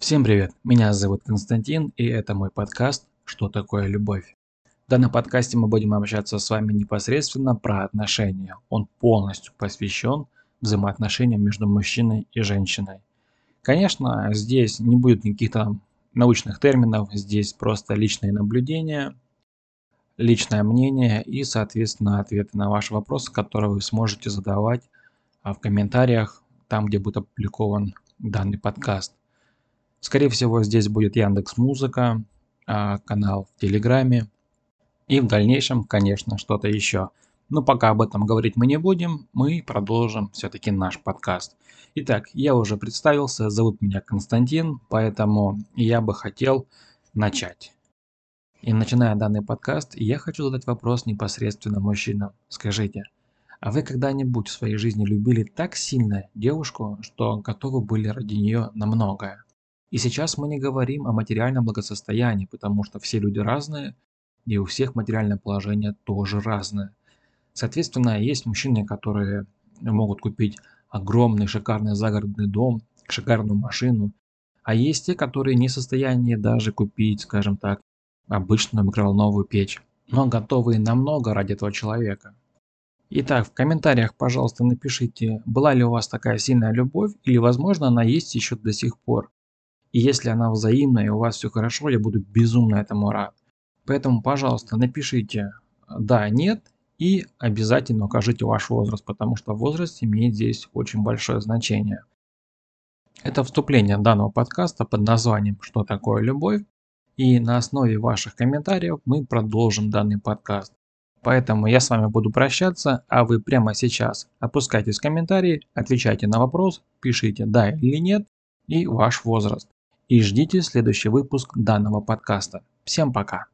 Всем привет, меня зовут Константин и это мой подкаст «Что такое любовь?». В данном подкасте мы будем общаться с вами непосредственно про отношения. Он полностью посвящен взаимоотношениям между мужчиной и женщиной. Конечно, здесь не будет никаких там научных терминов, здесь просто личные наблюдения, личное мнение и, соответственно, ответы на ваши вопросы, которые вы сможете задавать а, в комментариях, там, где будет опубликован данный подкаст. Скорее всего, здесь будет Яндекс Музыка, а, канал в Телеграме и в дальнейшем, конечно, что-то еще. Но пока об этом говорить мы не будем, мы продолжим все-таки наш подкаст. Итак, я уже представился, зовут меня Константин, поэтому я бы хотел начать. И начиная данный подкаст, я хочу задать вопрос непосредственно мужчинам. Скажите, а вы когда-нибудь в своей жизни любили так сильно девушку, что готовы были ради нее на многое? И сейчас мы не говорим о материальном благосостоянии, потому что все люди разные, и у всех материальное положение тоже разное. Соответственно, есть мужчины, которые могут купить огромный шикарный загородный дом, шикарную машину, а есть те, которые не в состоянии даже купить, скажем так, обычную микроволновую печь, но готовы намного ради этого человека. Итак, в комментариях, пожалуйста, напишите, была ли у вас такая сильная любовь или, возможно, она есть еще до сих пор. И если она взаимная и у вас все хорошо, я буду безумно этому рад. Поэтому, пожалуйста, напишите «да», «нет» и обязательно укажите ваш возраст, потому что возраст имеет здесь очень большое значение. Это вступление данного подкаста под названием «Что такое любовь?» и на основе ваших комментариев мы продолжим данный подкаст. Поэтому я с вами буду прощаться, а вы прямо сейчас опускайтесь в комментарии, отвечайте на вопрос, пишите «да» или «нет» и ваш возраст и ждите следующий выпуск данного подкаста. Всем пока!